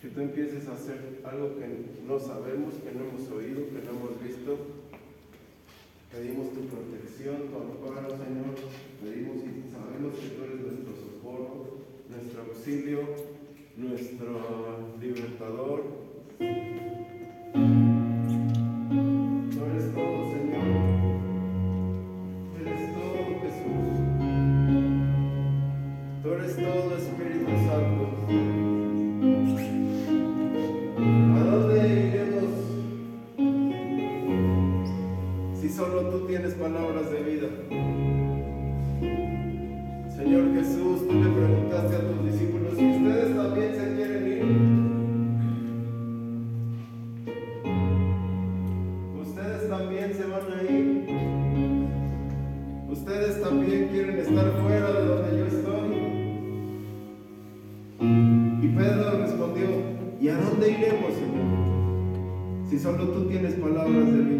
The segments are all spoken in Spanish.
que tú empieces a hacer algo que no sabemos, que no hemos oído, que no hemos visto. Pedimos tu protección, tu amparo, Señor. Pedimos y sabemos que tú eres nuestro socorro, nuestro auxilio, nuestro libertador. Yo soy de mi amado y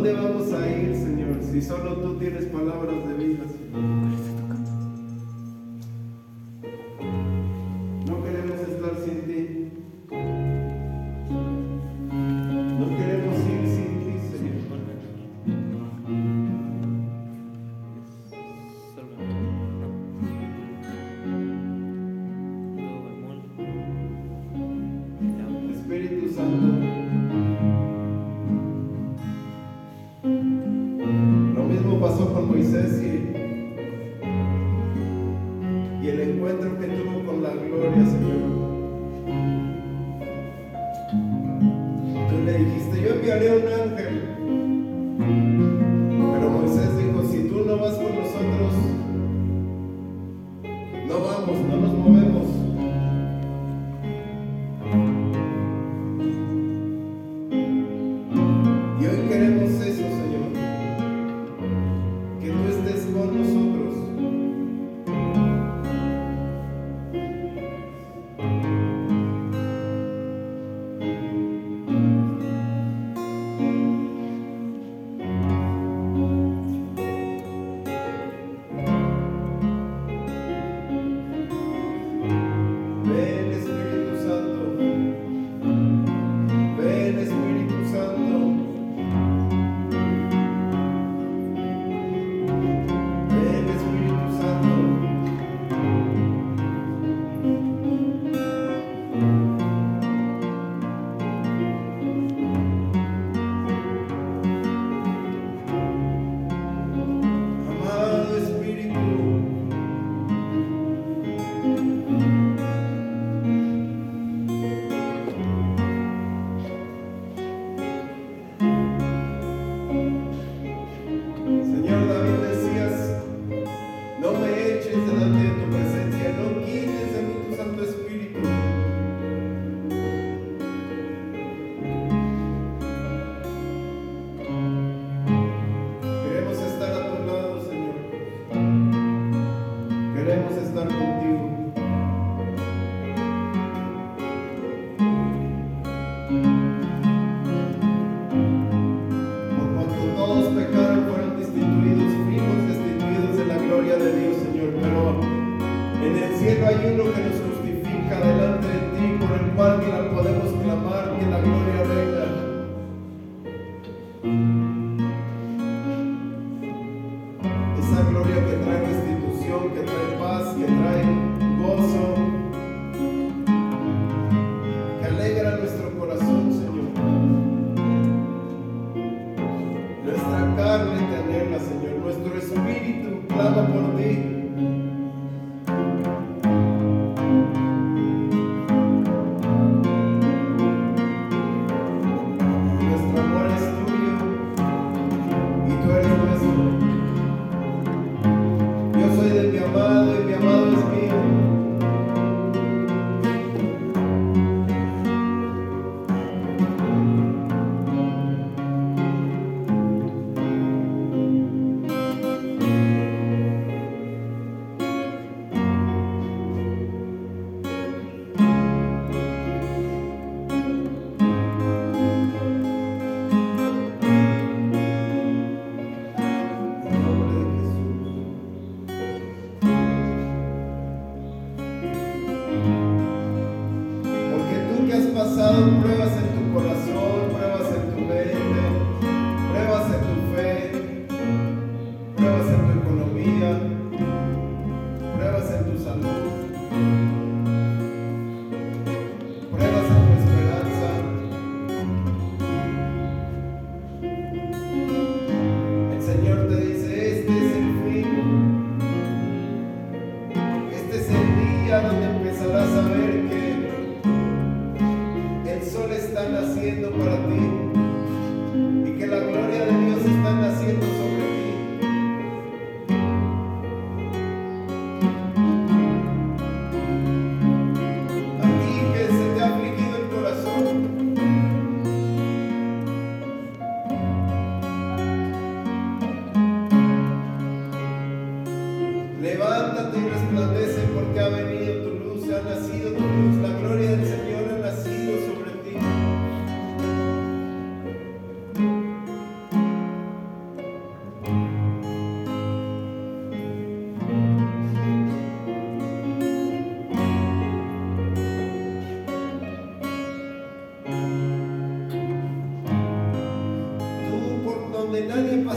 mi amado es mío.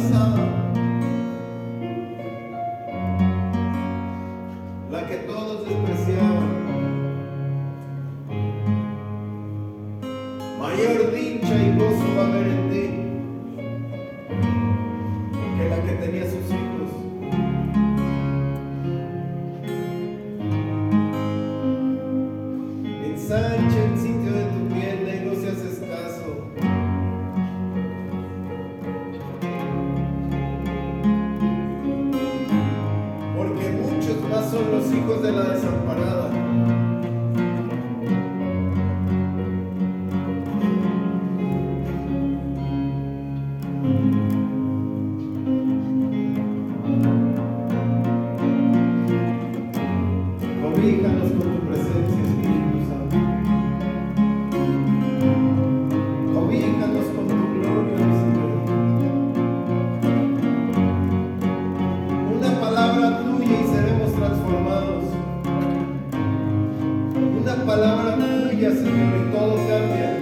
summer cambia, Señor, y todo cambia.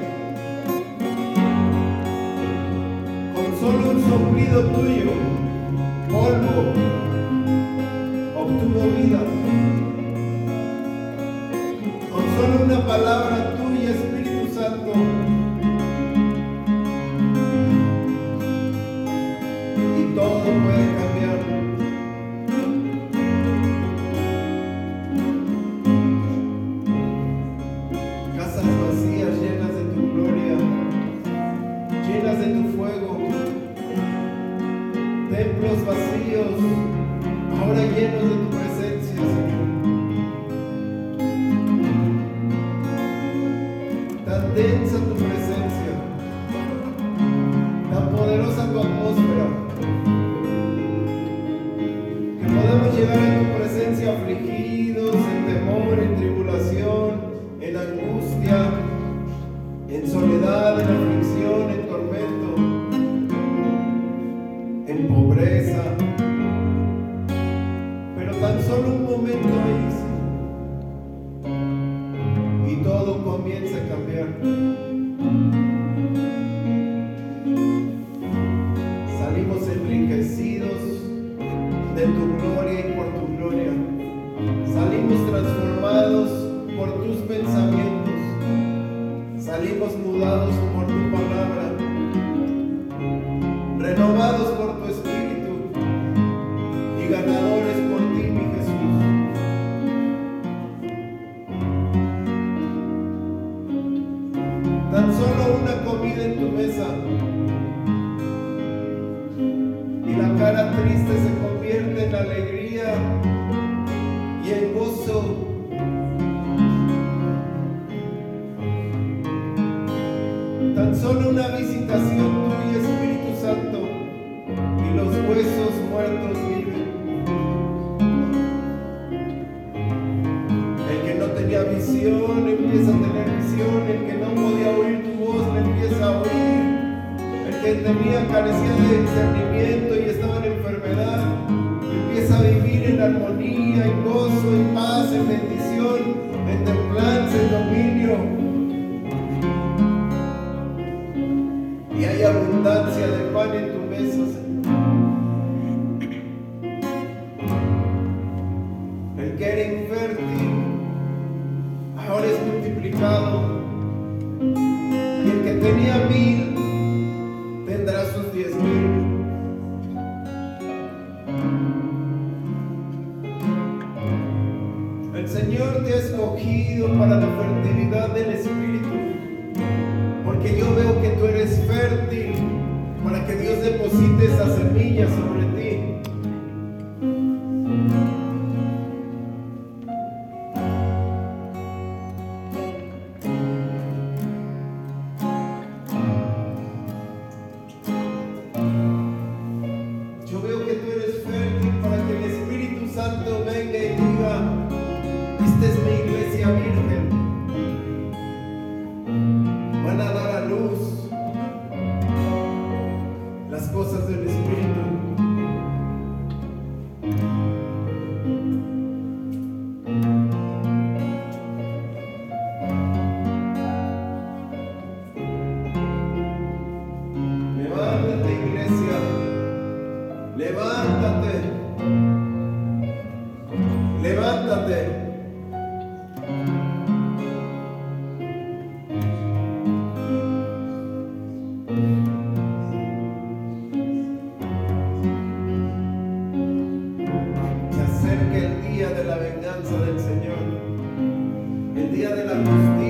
Con solo un soplido tuyo, polvo. en soledad, en aflicción. El que no tenía visión, empieza a tener visión, el que no podía oír tu voz la empieza a oír, el que tenía carecía de discernimiento. El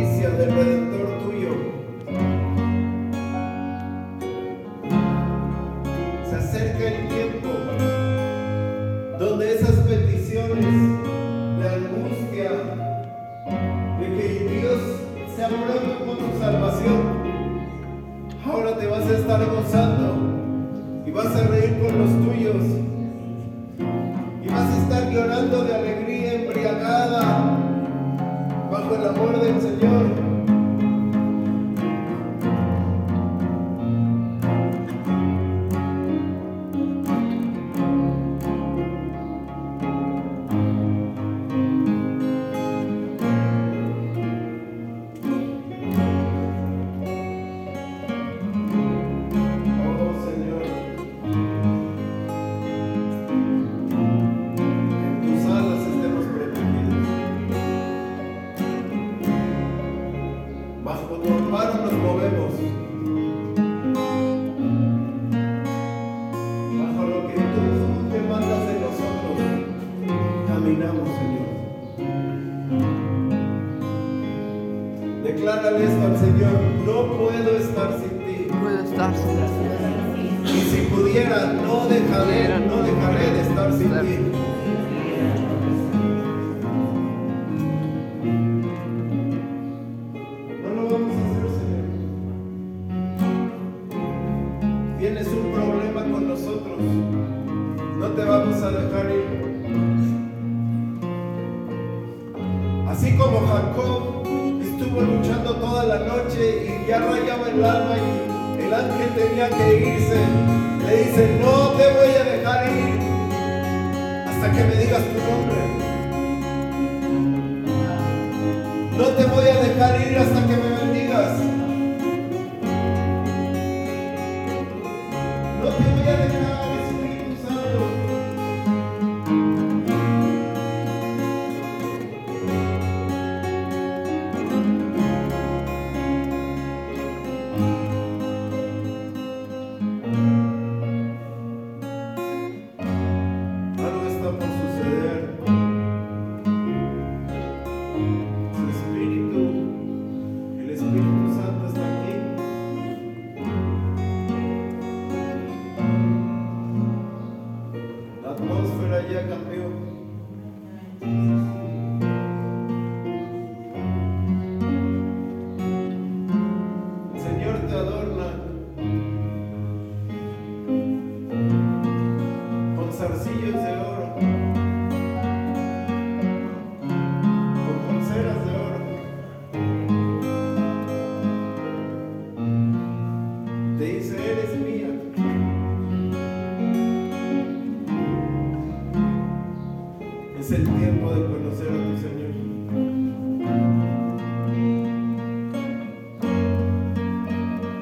tiempo de conocer a tu Señor.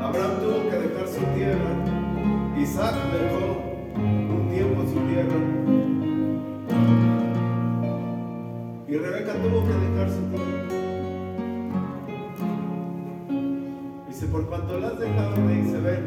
Abraham tuvo que dejar su tierra. Isaac dejó un tiempo su tierra. Y Rebeca tuvo que dejar su tierra. Dice, por cuanto la has dejado, me dice, ven.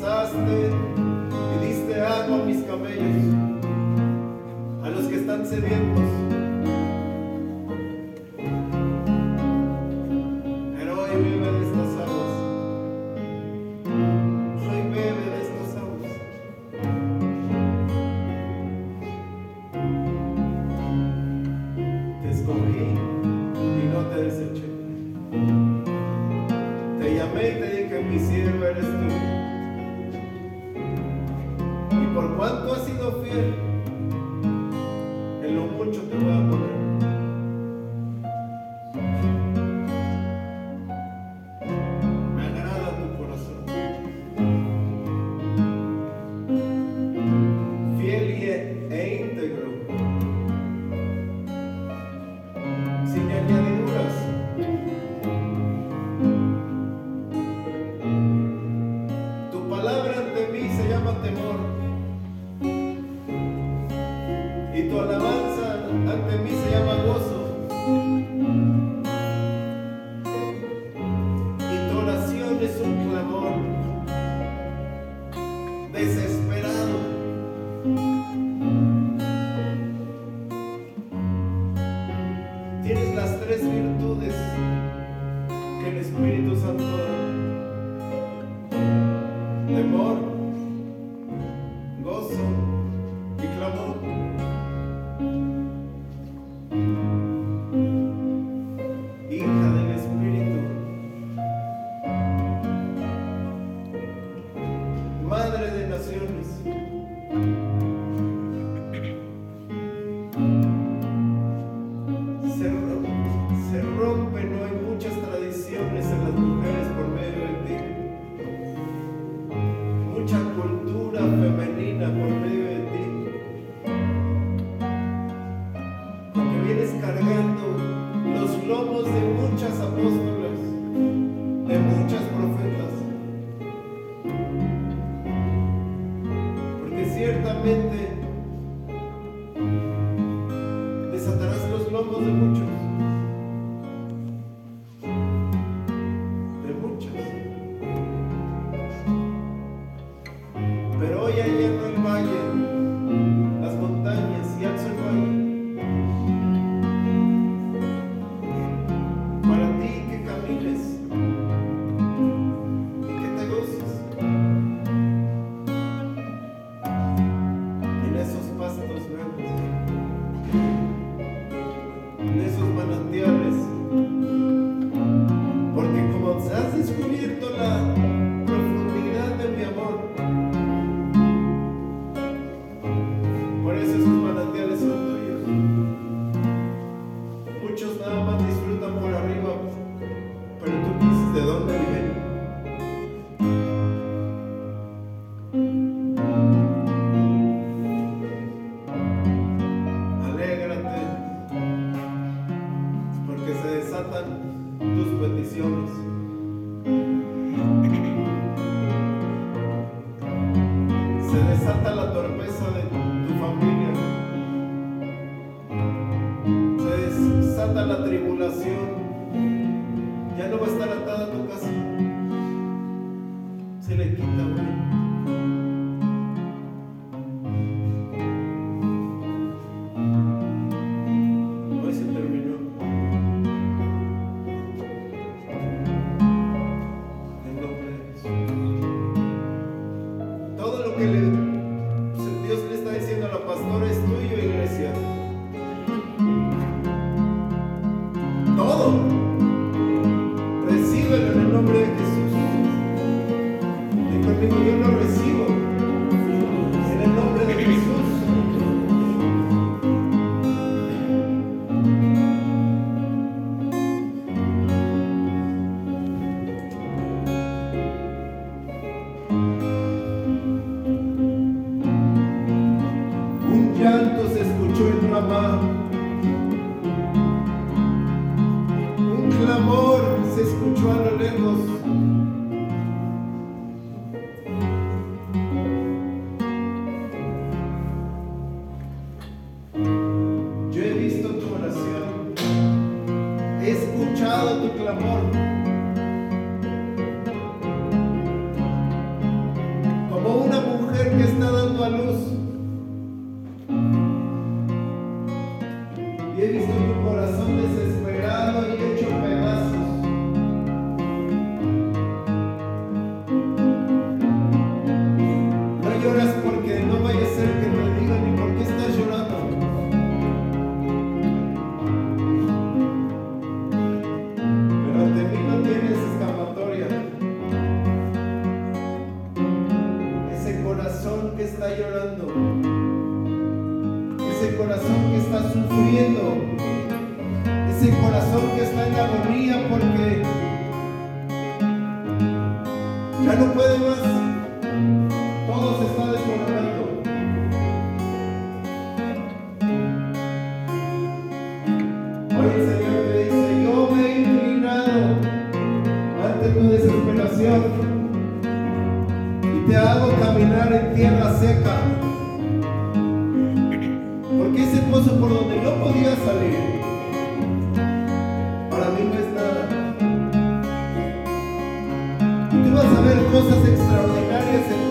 Te Madre de naciones. la luz. salir. Para mí no es nada. Y tú vas a ver cosas extraordinarias en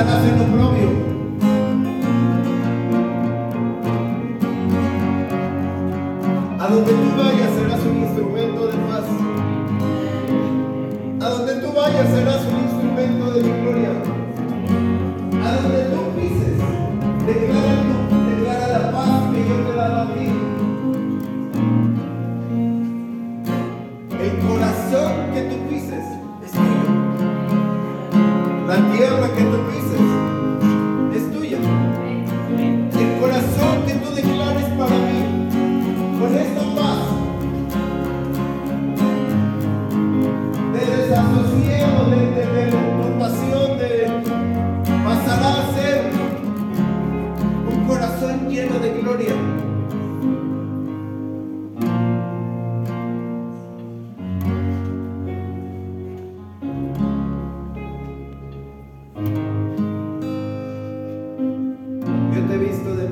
están haciendo propio. A donde tú vayas a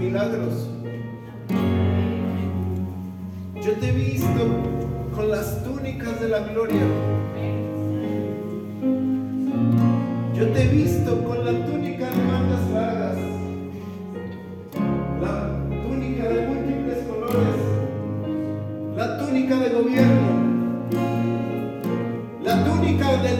milagros. Yo te he visto con las túnicas de la gloria. Yo te he visto con la túnica de mangas largas, la túnica de múltiples colores, la túnica de gobierno, la túnica del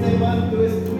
este manto es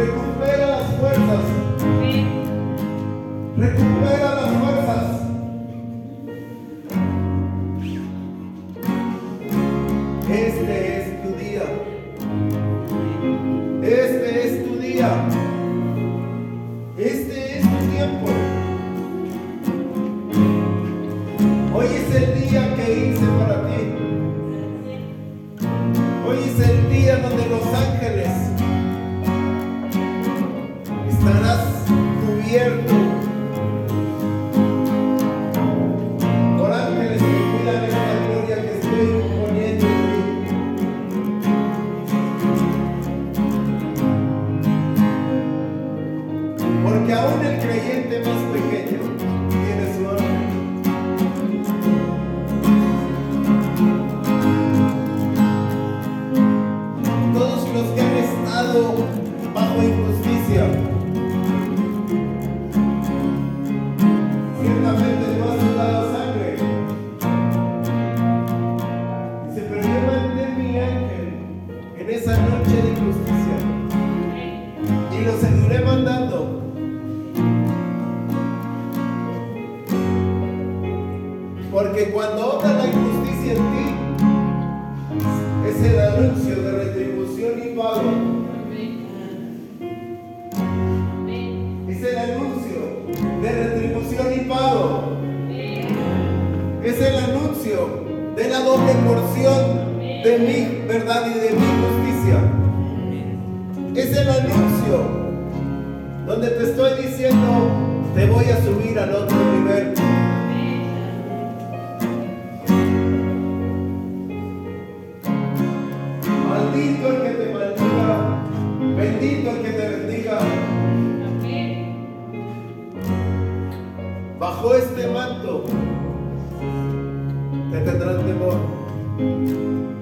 recupera las fuerzas. Recupera las fuerzas. Bajo este manto te tendrán temor.